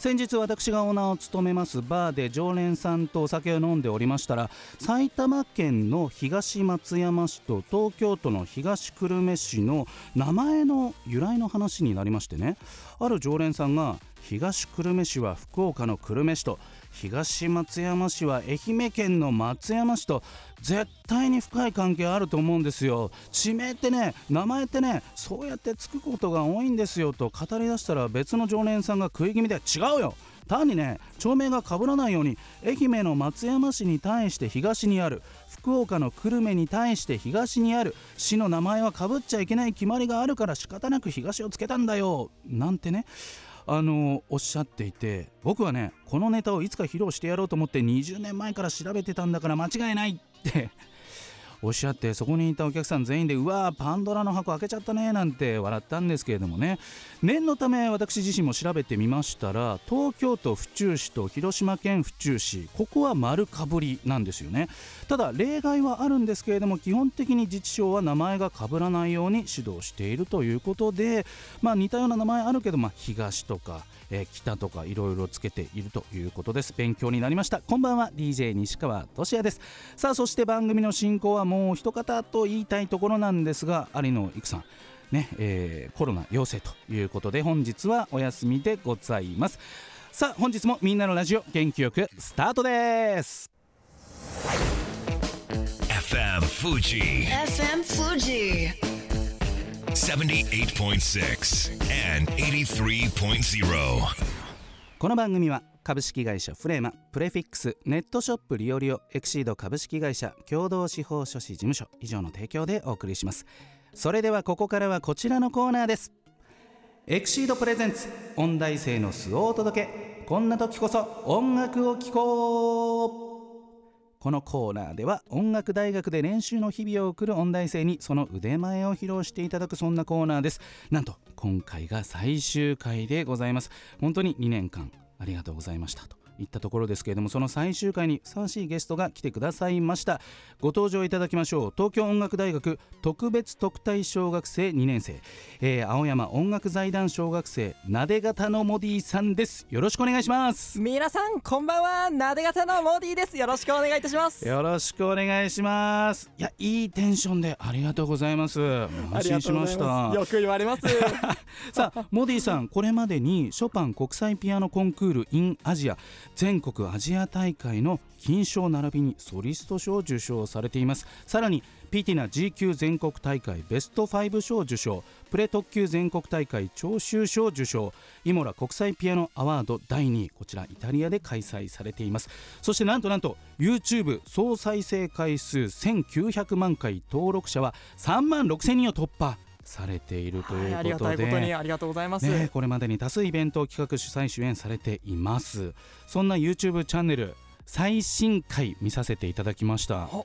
先日私がオーナーを務めますバーで常連さんとお酒を飲んでおりましたら埼玉県の東松山市と東京都の東久留米市の名前の由来の話になりましてね。ある常連さんが東久留米市は福岡の久留米市と東松山市は愛媛県の松山市と絶対に深い関係あると思うんですよ。地名ってね名前ってねそうやってつくことが多いんですよと語り出したら別の常連さんが食い気味で違うよ。単にね町名が被らないように愛媛の松山市に対して東にある福岡の久留米に対して東にある市の名前はかぶっちゃいけない決まりがあるから仕方なく東をつけたんだよ。なんてねあのおっしゃっていて僕はねこのネタをいつか披露してやろうと思って20年前から調べてたんだから間違いないっておっしゃってそこにいたお客さん全員でうわーパンドラの箱開けちゃったねなんて笑ったんですけれどもね。念のため私自身も調べてみましたら東京都府中市と広島県府中市ここは丸かぶりなんですよね。ただ例外はあるんですけれども基本的に自治省は名前が被らないように指導しているということでまあ似たような名前あるけどまあ東とかえー、北とかいろいろつけているということです。勉強になりました。こんばんは。DJ 西川俊也です。さあそして番組の進行はもう一方と言いたいところなんですが有野育さん。ねえー、コロナ陽性ということで本日はお休みでございます。さあ本日もみんなのラジオ元気よくスタートです。FM Fuji FM Fuji 78.6 and 83.0. この番組は株式会社フレーマプレフィックスネットショップリオリオエクシード株式会社共同司法書士事務所以上の提供でお送りします。それではここからはこちらのコーナーです。エクシードプレゼンツ音大生の素をお届け。こんな時こそ音楽を聴こう。このコーナーでは音楽大学で練習の日々を送る音大生にその腕前を披露していただくそんなコーナーです。なんと今回が最終回でございます。本当に2年間ありがとうございましたと。いったところですけれどもその最終回にふさわしいゲストが来てくださいました。ご登場いただきましょう。東京音楽大学特別特待小学生2年生、えー、青山音楽財団小学生なで型のモディさんです。よろしくお願いします。皆さんこんばんは。なで型のモディです。よろしくお願いいたします。よろしくお願いします。いやいいテンションでありがとうございます。安心しました。よく言われます。さあモディさんこれまでにショパン国際ピアノコンクール in アジア全国アジア大会の金賞並びにソリスト賞を受賞されています。さらにピティナ G 級全国大会ベスト5賞受賞。プレ特級全国大会聴衆賞受賞。イモラ国際ピアノアワード第2位こちらイタリアで開催されています。そしてなんとなんと YouTube 総再生回数1900万回登録者は3万6000人を突破。されているということで、はい、ありがたいことにありがとうございます、ね、これまでに多数イベントを企画主催主演されています。そんな YouTube チャンネル最新回見させていただきました、は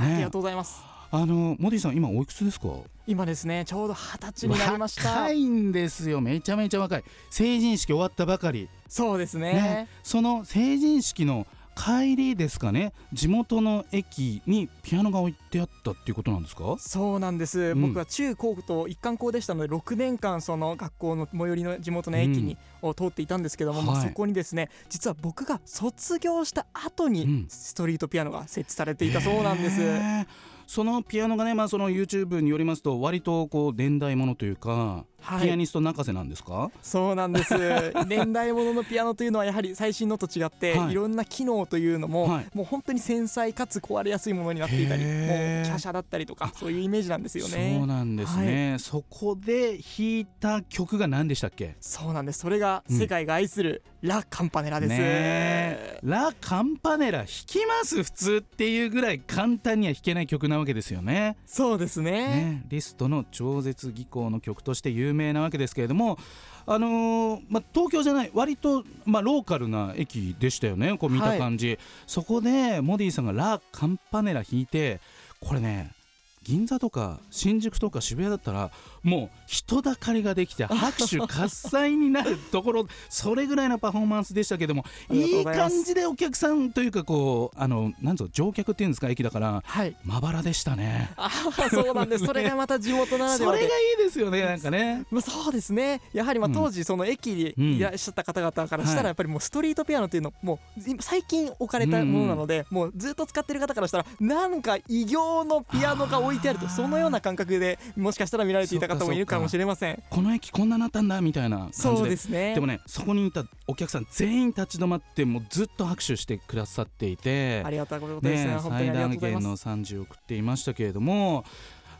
い、ありがとうございます。あのモディさん今おいくつですか？今ですねちょうど二十歳になりました。若いんですよ。めちゃめちゃ若い。成人式終わったばかり。そうですね、ね、その成人式の帰りですかね。地元の駅にピアノが置いてあったっていうことなんですか？そうなんです、うん、僕は中高と一貫校でしたので6年間その学校の最寄りの地元の駅に、を通っていたんですけども、はい、そこにですね実は僕が卒業した後にストリートピアノが設置されていたそうなんです、そのピアノがね、まあ、その YouTube によりますと割とこう年代ものというかはい。ピアニスト泣かせなんですか、そうなんです。年代物のピアノというのはやはり最新のと違って、はい。い、ろんな機能というのも、はい。もう本当に繊細かつ壊れやすいものになっていたりもう華奢だったりとかそういうイメージなんですよね。そうなんですね、そこで弾いた曲が何でしたっけ？そうなんです。それがうん世界が愛するラ・カンパネラです、ラ・カンパネラ弾きます。普通っていうぐらい簡単には弾けない曲なわけですよね。そうですね。ねリストの超絶技巧の曲として有名なわけですけれども、あのーまあ、東京じゃない割と、まあ、ローカルな駅でしたよねこう見た感じ、そこでモディさんがラ・カンパネラ弾いてこれね銀座とか新宿とか渋谷だったらもう人だかりができて拍手喝采になるところそれぐらいのパフォーマンスでしたけどもいい感じでお客さんというかこうあのなんぞ乗客っていうんですか駅だからはい。まばらでしたね。あーそうなんです。それがまた地元ならではで。それがいいですよねなんかね。まあ、そうですね。やはりまあうん。当時その駅にいらっしゃった方々からしたはい。らやっぱりもうストリートピアノっていうのもう今最近置かれたものなのでもうずっと使ってる方からしたらなんか異形のピアノが置いてあるとそのような感覚でもしかしたら見られていた方もいるかもしれません。この駅こんななったんだみたいな感じでそうですね。で。もねそこにいたお客さん全員立ち止まってもうずっと拍手してくださっていてありがたいことですね。ね最大限の賛辞を送っていましたけれども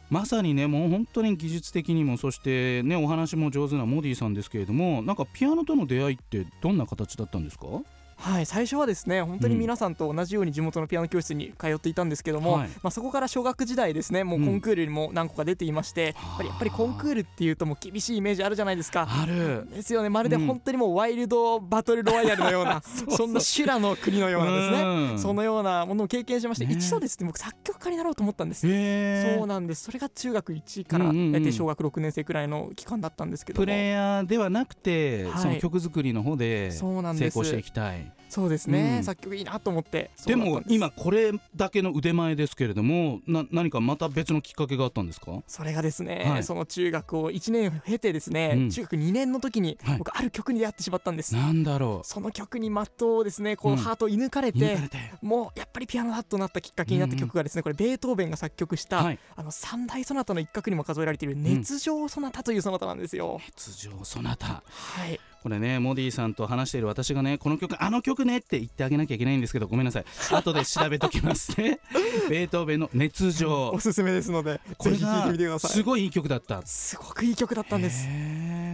まさにねもう本当に技術的にもそしてねお話も上手なモディさんですけれどもなんかピアノとの出会いってどんな形だったんですか？はい最初はですね本当に皆さんと同じように地元のピアノ教室に通っていたんですけども、はい。まあ、そこから小学時代ですねもうコンクールにも何個か出ていまして、やっぱりやっぱりコンクールっていうともう厳しいイメージあるじゃないですか。ある。ですよね。まるで本当にもうワイルドバトルロワイヤルのような そんな修羅の国のようなですね。うん。そのようなものを経験しまして、ね。一度ですね僕作曲家になろうと思ったんです。へー。そうなんです。それが中学1からうんうんうん。大体小学6年生くらいの期間だったんですけども。プレイヤーではなくて、はい。その曲作りの方でそうなんです。成功していきたいそうですね、うん。作曲いいなと思って。でも今これだけの腕前ですけれどもな何かまた別のきっかけがあったんですか？それがですね、はい。その中学を1年経てですね、うん。中学2年の時にはい。僕ある曲に出会ってしまったんです、なんだろその曲に的をですねこううん。ハートを射抜かれうて、抜かれて。もうやっぱりピアノだとなったきっかけになった曲がですね、これベートーベンが作曲した、はい。あの三大ソナタの一角にも数えられている熱情ソナタというソナタなんですよ。熱情そなたはい、これねモディさんと話している私がねこの曲あの曲ねって言ってあげなきゃいけないんですけどごめんなさい。後で調べときますね。ベートーベンの熱情。おすすめですのでこれぜひ聴いてがみてください。すごいいい曲だった。すごくいい曲だったんです。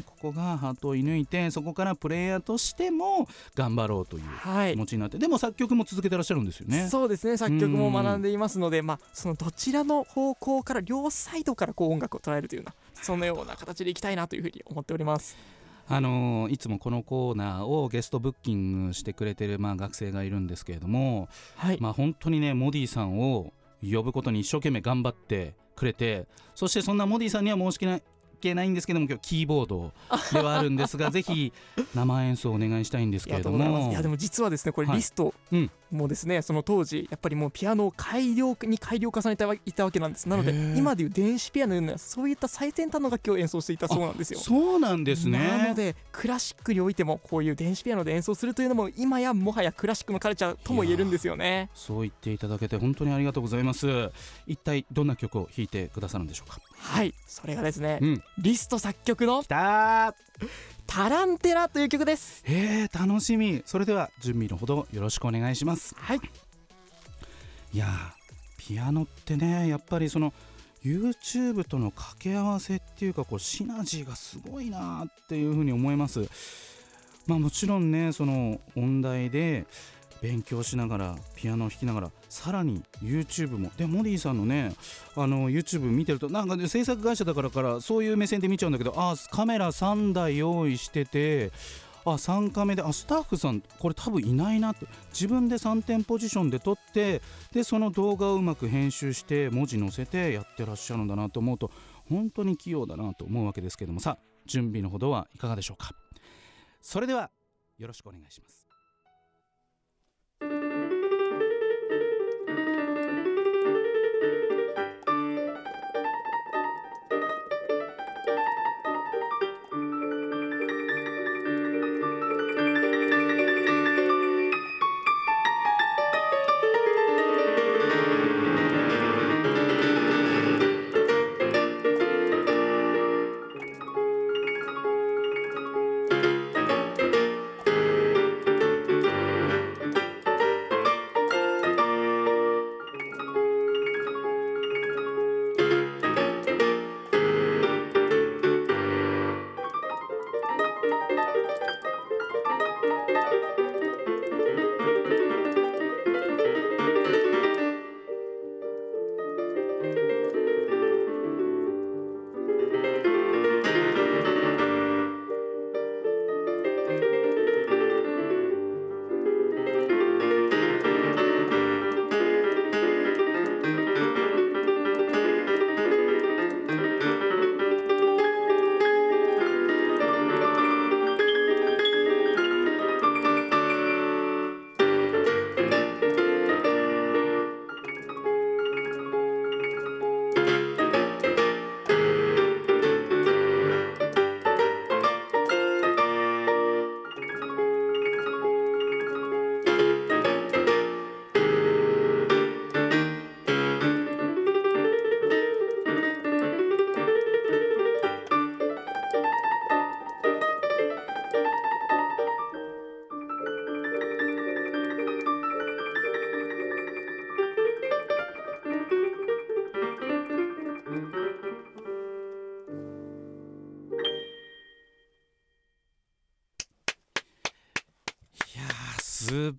ここがハートを射抜いてそこからプレイヤーとしても頑張ろうというはい。気持ちになってでも作曲も続けてらっしゃるんですよね。そうですね。作曲も学んでいますので、まあ、そのどちらの方向から両サイドからこう音楽を捉えるというようなそのような形でいきたいなというふうに思っております。あのーいつもこのコーナーをゲストブッキングしてくれてる、まあ、学生がいるんですけれども、はい、まあ、本当にねモディさんを呼ぶことに一生懸命頑張ってくれてそしてそんなモディさんには申し訳ないんですけども今日キーボードではあるんですが ぜひ生演奏をお願いしたいんですけれども。いやでも実はですねこれはいリストうんもですね、その当時やっぱりもうピアノを改良に改良を重ねていたわけなんです。なので今でいう電子ピアノのようなそういった最先端の楽器を演奏していたそうなんですよ。そうなんですね。なのでクラシックにおいてもこういう電子ピアノで演奏するというのも今やもはやクラシックのカルチャーとも言えるんですよね。そう言っていただけて本当にありがとうございます。一体どんな曲を弾いてくださるんでしょうか？はいそれがですね、うん。リスト作曲のきたー「タランテラ」という曲です。えー、楽しみ。それでは準備のほどよろしくお願いします。はい。いやーピアノってねやっぱりその YouTube との掛け合わせっていうかこうシナジーがすごいなっていうふうに思います。まあもちろんねその音大で勉強しながらピアノを弾きながらさらに YouTube も。でモディさんのねあの YouTube 見てるとなんかね制作会社だからからそういう目線で見ちゃうんだけどあカメラ3台用意しててあ3カメであスタッフさんこれ多分いないなって。自分で3点ポジションで撮ってでその動画をうまく編集して文字載せてやってらっしゃるんだなと思うと本当に器用だなと思うわけですけども。さ準備のほどはいかがでしょうか。それではよろしくお願いします。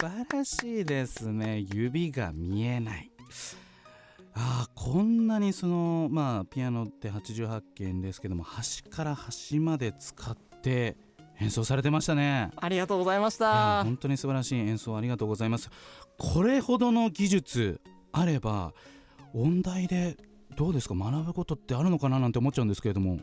晴らしいですね。指が見えない。あーこんなにそのまあピアノって88件ですけども端から端まで使って演奏されてましたね。ありがとうございました。本当に素晴らしい演奏ありがとうございます。これほどの技術あれば音大でどうですか？学ぶことってあるのかな？なんて思っちゃうんですけれども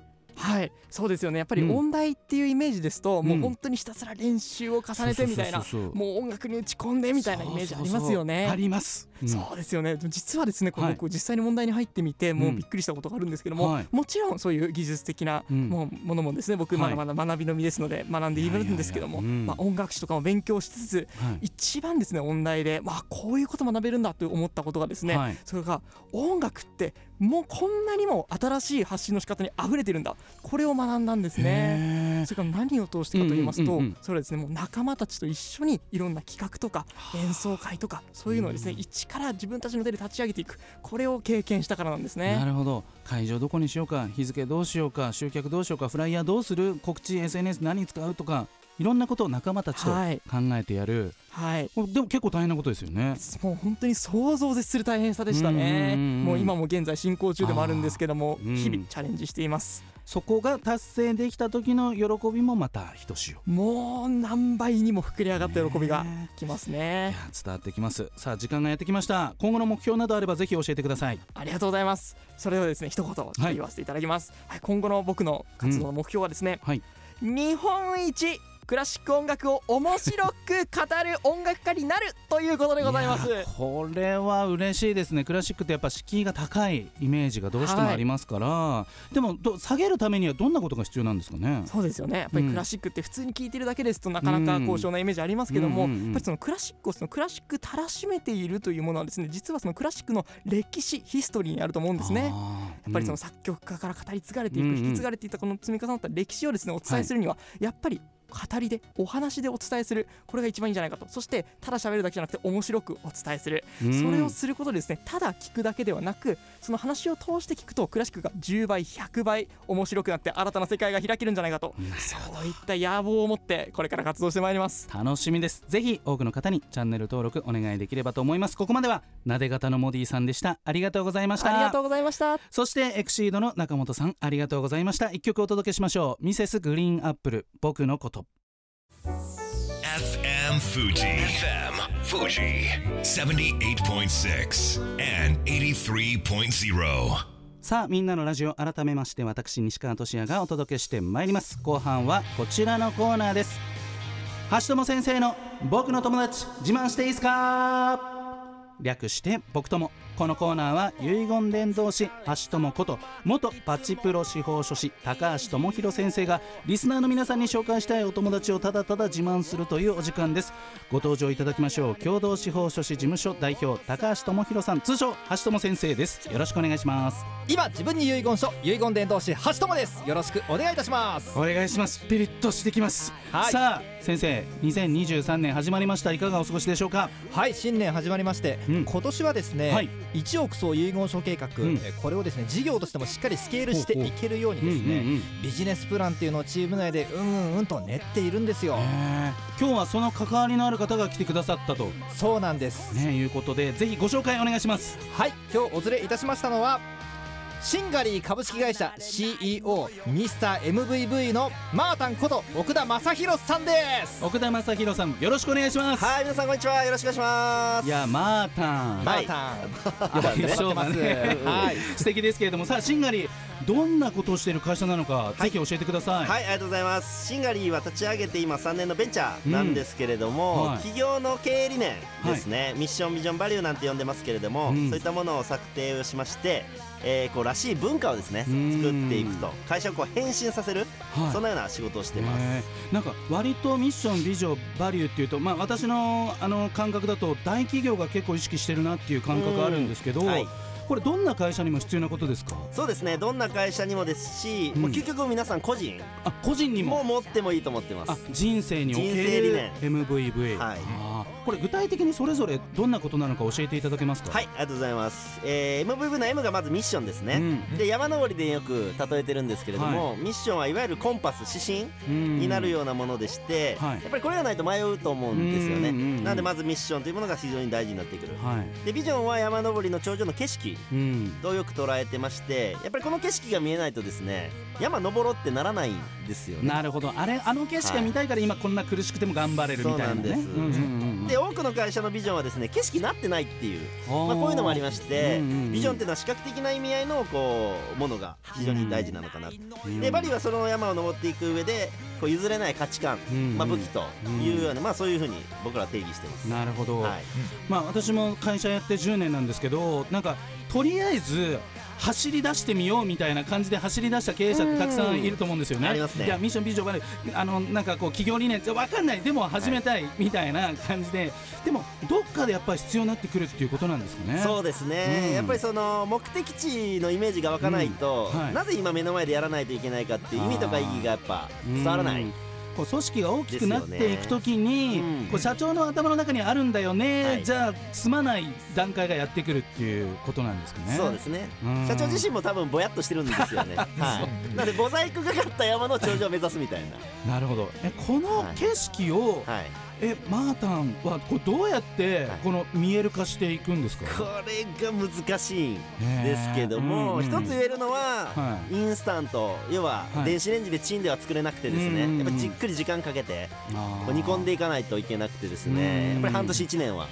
はい。そうですよね。やっぱりうん。音大っていうイメージですと、もううん本当にひたすら練習を重ねてみたいなもう音楽に打ち込んでみたいなイメージありますよね。あります、うん。そうですよね。実はですねこれはい。僕実際に問題に入ってみてもううんびっくりしたことがあるんですけども、はい。もちろんそういう技術的なうん。ものもですね僕はい。まだまだ学びの身ですので学んでいるんですけどもまあ音楽史とかも勉強しつつはい。一番ですね音大でまあこういうこと学べるんだと思ったことがですね、はい。それが音楽ってもうこんなにも新しい発信の仕方に溢れてるんだ。これを学んだんですね。それから何を通してかと言いますと、うんうんうんうん。それはですねもう仲間たちと一緒にいろんな企画とか演奏会とかそういうのをですね一から自分たちの手で立ち上げていくこれを経験したからなんですねな。るほど会場どこにしようか日付どうしようか集客どうしようかフライヤーどうする告知 SNS 何使うとかいろんなことを仲間たちと考はい。えてやる、はい。でも結構大変なことですよね。もう本当に想像を絶する大変さでしたね。うんうんうんうん。もう今も現在進行中でもあるんですけども日々チャレンジしています。そこが達成できた時の喜びもまたひとしお。もう何倍にも膨れ上がった喜びがねきますいね。や伝わってきます。さあ時間がやってきました。今後の目標などあればぜひ教えてください。ありがとうございます。それではですね一言言わせていただきます。はい、今後の僕の活動の目標はですね、はい。日本一クラシック音楽を面白く語る音楽家になるということでございます。やこれは嬉しいですね。クラシックってやっぱ敷居が高いイメージがどうしてもありますから、でもど下げるためにはどんなことが必要なんですかね？そうですよね。やっぱりうん。クラシックって普通に聴いてるだけですとなかなか高尚なイメージありますけども、うんうんうん。やっぱりそのクラシックをそのクラシックたらしめているというものはですね実はそのクラシックの歴史ヒストリーにあると思うんですね。あーやっぱりその作曲家から語り継がれていく、うんうん引き継がれていたこの積み重なった歴史をですねお伝えするには、やっぱり語りでお話でお伝えする。これが一番いいんじゃないかと。そしてただ喋るだけじゃなくて面白くお伝えする、うん。それをすることでですねただ聞くだけではなくその話を通して聞くとクラシックが10倍100倍面白くなって新たな世界が開けるんじゃないかと。そういった野望を持ってこれから活動してまいります。楽しみです。ぜひ多くの方にチャンネル登録お願いできればと思います。ここまではなで型のモディさんでした。ありがとうございました。ありがとうございました。そしてエクシードの中本さんありがとうございました。一曲お届けしましょう。ミセスグリーンアップル。僕のこと FM Fuji. FM Fuji. 78.6 and 83.0. さあみんなのラジオ改めまして私西川俊也がお届けしてまいります後半はこちらのコーナーです橋友先生の僕の友達自慢していいですか？略して僕友このコーナーは遺言伝道師橋友こと元パチプロ司法書士高橋智博先生がリスナーの皆さんに紹介したいお友達をただただ自慢するというお時間ですご登場いただきましょう共同司法書士事務所代表高橋智博さん通称橋友先生ですよろしくお願いします今自分に遺言書遺言伝道師橋友ですよろしくお願いいたしますお願いしますピリッとしてきます、はいさあ先生2023年始まりましたいかがお過ごしでしょうかはい新年始まりまして、今年はですね、はい。1億総遺言書計画、これをですね事業としてもしっかりスケールしていけるようにですね、ビジネスプランっていうのをチーム内でうんうんうんと練っているんですよ、今日はその関わりのある方が来てくださったと、そうなんです、ね、いうことでぜひご紹介お願いします。はい。今日お連れいたしましたのはシンガリー株式会社 CEO ミスター MVV のマータンこと奥田正宏さんです。奥田正宏さんよろしくお願いします。はい、皆さんこんにちは。よろしくお願いします。いやマータン。マはい。ータン。呼ばれてます。はい。素敵ですけれどもさあシンガリーどんなことをしている会社なのか、ぜひ教えてください、はい、ありがとうございます。シンガリーは立ち上げて今3年のベンチャーなんですけれども、うん。はい。企業の経営理念ですね、ミッションビジョンバリューなんて呼んでますけれども、うん。そういったものを策定をしまして、えーこうらしい文化をですね作うん。っていくと。会社をこう変身させる、はい。そんなような仕事をしてます。ねえ。なんか割とミッションビジョンバリューっていうと、まあ、私のあの感覚だと大企業が結構意識してるなっていう感覚があるんですけど、これどんな会社にも必要なことですか？そうですね。どんな会社にもですし、うん。もう究極皆さん個人。あ個人にも？も持ってもいいと思ってまあす。人生におけ人生理る念 MVV、はい。あーこれ具体的にそれぞれどんなことなのか教えていただけますか？はいありがとうございます、えー、MVV の M がまずミッションですね、うん。で山登りでよく例えてるんですけれども、ミッションはいわゆるコンパス指針になるようなものでして、はい。やっぱりこれがないと迷うと思うんですよね、なのでまずミッションというものが非常に大事になってくる。はい。でビジョンは山登りの頂上の景色うん。とよく捉えてましてやっぱりこの景色が見えないとですね山登ろうってならないんですよね。なるほど。あれあの景色が見たいから今こんな苦しくても頑張れるみたいなね。そうなんです。うんうんうんうん。で多くの会社のビジョンはですね景色なってないっていうまあ、こういうのもありまして、うんうんうん。ビジョンっていうのは視覚的な意味合いのこうものが非常に大事なのかな、でバリはその山を登っていく上でこう譲れない価値観、うんまあ、武器というような、まあ、そういうふうに僕らは定義してます。なるほど、はい。まあ私も会社やって10年なんですけどなんかとりあえず走り出してみようみたいな感じで走り出した経営者ってたくさんいると思うんですよね。ありますね。いやミッションビジョンがねあのなんかこう企業理念わかんない。でも始めたいみたいな感じで、でもどっかでやっぱり必要になってくるっていうことなんですかね。そうですね、うん。やっぱりその目的地のイメージが湧かないと、うん。はい。なぜ今目の前でやらないといけないかっていう意味とか意義がやっぱ伝わらない、うんこう組織が大きくなっていくときに、ねうんこう社長の頭の中にあるんだよね、はい。じゃあ済まない段階がやってくるっていうことなんですかね。そうですね。うん。社長自身も多分ぼやっとしてるんですよね、はい、なのでモザイクがかった山の頂上を目指すみたいな。なるほど。えこの景色を、はいえマータンはこれどうやってはい。この見える化していくんですか、これが難しいんですけども、へー。一つ言えるのは、はインスタント要ははい。電子レンジでチンでは作れなくてですね、うんうんうん。やっぱじっくり時間かけて煮込んでいかないといけなくてですうんねやっぱり半年1年は、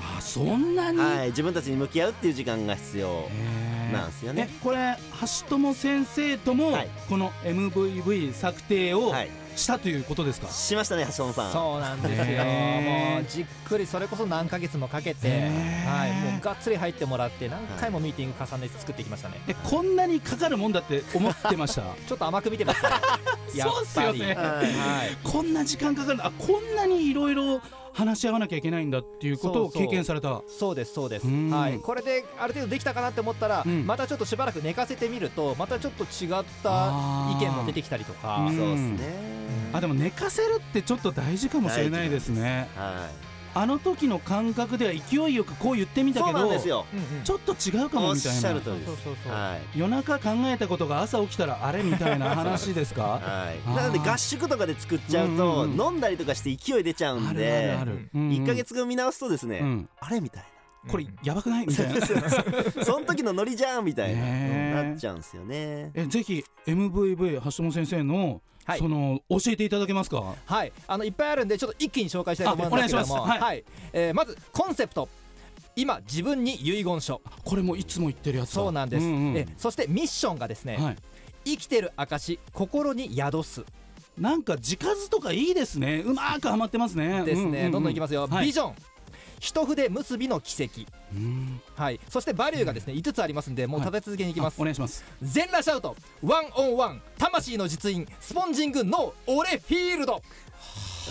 あそんなに、はい、自分たちに向き合うっていう時間が必要なんですよね。えこれ橋友先生とも、はい。この MVV 策定をはいしたということですか、しましたね橋本さん。そうなんですよ、もうじっくりそれこそ何ヶ月もかけて、はい、もうがっつり入ってもらって何回もミーティング重ねて作ってきましたね、えこんなにかかるもんだって思ってました？ちょっと甘く見てましたやっ そうっすぱりよねはいはい。こんな時間かかる。のあこんなにいろいろ話し合わなきゃいけないんだっていうことをそうそう。経験された。そうですそうです、うん。はい、これである程度できたかなって思ったら、うん。またちょっとしばらく寝かせてみるとまたちょっと違った意見も出てきたりとか。うん。そうですね。あでも寝かせるってちょっと大事かもしれないですね。はいあの時の感覚では勢いよくこう言ってみたけどちょっと違うかもみたいな。夜中考えたことが朝起きたらあれみたいな話ですか？はい、なので合宿とかで作っちゃうと、うんうん。飲んだりとかして勢い出ちゃうんであるある、うんうん。1か月後見直すとですね、うん。あれみたいこれやばくない？みたいな。な その時のノリじゃんみたいな、なっちゃうんですよね。えぜひ MVV 橋本先生の、はい。その教えていただけますか？はい、あのいっぱいあるんでちょっと一気に紹介したいと思うんですけども。あお願いします。はい。えーまずコンセプト。今自分に遺言書。これもいつも言ってるやつだ。そうなんです、んうん。えそしてミッションがですね、はい。生きてる証心に宿す。なんか字数とかいいですね。うまくはまってますね。ですね、うううどんどんいきますよ、はい。ビジョン一筆結びの奇跡。うんはい。そしてバリューがですね5つありますんでもう立て続けにいきます、あお願いします。全裸シャウト。ワンオンワン。魂の実印。スポンジングノーオレフィールド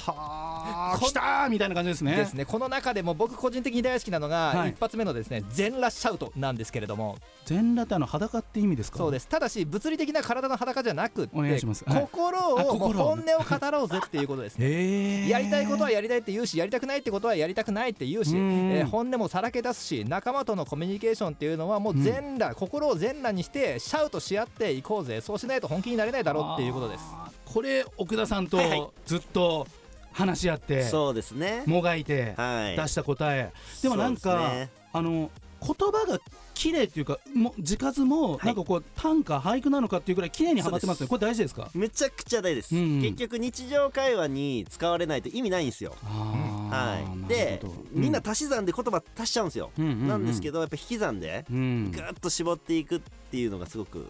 こは来たーみたいな感じですね。ですね。この中でも僕個人的に大好きなのが、はい。一発目のですね全裸シャウトなんですけれども。全裸ってあの裸って意味ですか？そうです。ただし物理的な体の裸じゃなくってお願いします。はい。心あを。本音を語ろうぜっていうことですね。へえやりたいことはやりたいって言うしやりたくないってことはやりたくないって言うし、うん。えー本音もさらけ出すし仲間とのコミュニケーションっていうのはもう全裸、心を全裸にしてシャウトし合っていこうぜ。そうしないと本気になれないだろうっていうことです。あーこれ奥田さんとずっと話し合ってそうですね。もがいてはい。出した答え。でもなんか、あの言葉が綺麗っていうかも字数もなんかこう短歌俳句なのかっていうぐらい綺麗にはまってます。ねこれ大事ですか？めちゃくちゃ大事です、うん結局日常会話に使われないと意味ないんですよ。はい、なでみんな足し算で言葉足しちゃうんですよ、なんですけどやっぱ引き算でうん。ぐーっと絞っていくっていうのがすごく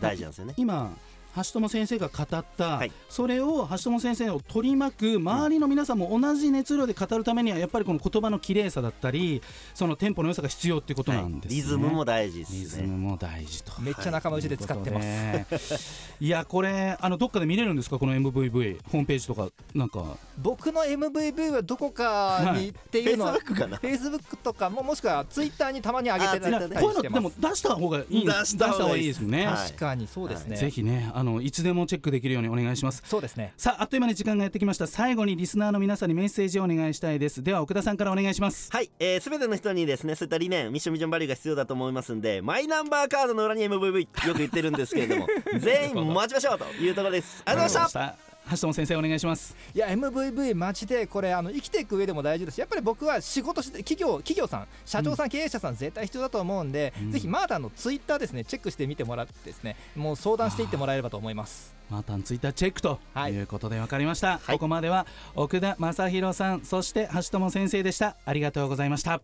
大事なんですよね、今橋友先生が語った、はい。それを橋友先生を取り巻く周りの皆さんも同じ熱量で語るためにはやっぱりこの言葉の綺麗さだったりそのテンポの良さが必要っていうことはないんですね、リズムも大事でリすね。ズムも大事と。めっちゃ仲間内で使ってます、す。いやこれあのどっかで見れるんですか？この MVV ホームページとかなんか。僕の MVV はどこかにっていうのは、Facebook かな？Facebook とかももしくは Twitter にたまに上げてあたりこういうのでも出した方がいいんです。出した方がいいですね、はい確かにそうですね、ぜひねあのいつでもチェックできるようにお願いします。そうですね。さああっという間に時間がやってきました。最後にリスナーの皆さんにメッセージをお願いしたいです。では奥田さんからお願いします。はい、えー、全ての人にですねそういった理念ミッションビジョンバリューが必要だと思いますんでマイナンバーカードの裏に MVV よく言ってるんですけれども 全員待ちましょうというところです。ありがとうございました橋友先生お願いします。いや MVV マジでこれあの生きていく上でも大事ですやっぱり僕は仕事して企業企業さん社長さん、経営者さん絶対必要だと思うんで、うん。ぜひマータンのツイッターですねチェックしてみてもらってですねもう相談していってもらえればと思います。マータンツイッターチェックとはい。いうことで分かりました、はい。ここまでは奥田正弘さんそして橋友先生でした。ありがとうございました。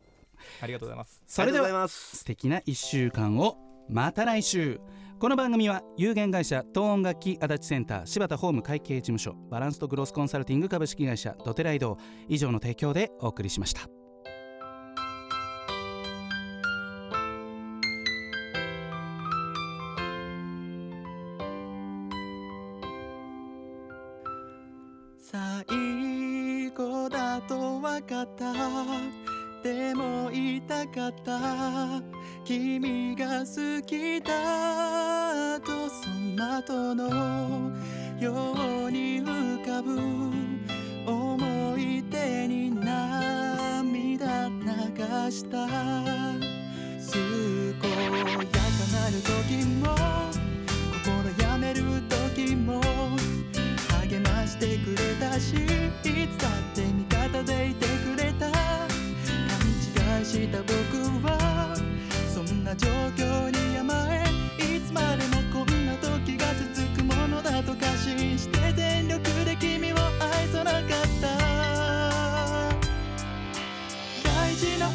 ありがとうございます。それでありがとうございはます。素敵な1週間をまた来週この番組は有限会社東音楽器足立センター柴田ホーム会計事務所バランスとグロスコンサルティング株式会社ドテライド以上の提供でお送りしました。最後だと分かった。でも言いたかった。君が好きだ。その後のように浮かぶ思い出に涙流した健やかなる時も心やめる時も励ましてくれたしいつだって味方でいてくれた。勘違いした僕はそんな状況に甘えいつまでも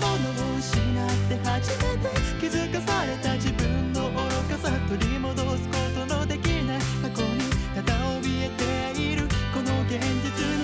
を失って初めて気づかされた自分の愚かさ取り戻すことのできない過去にただ怯えているこの現実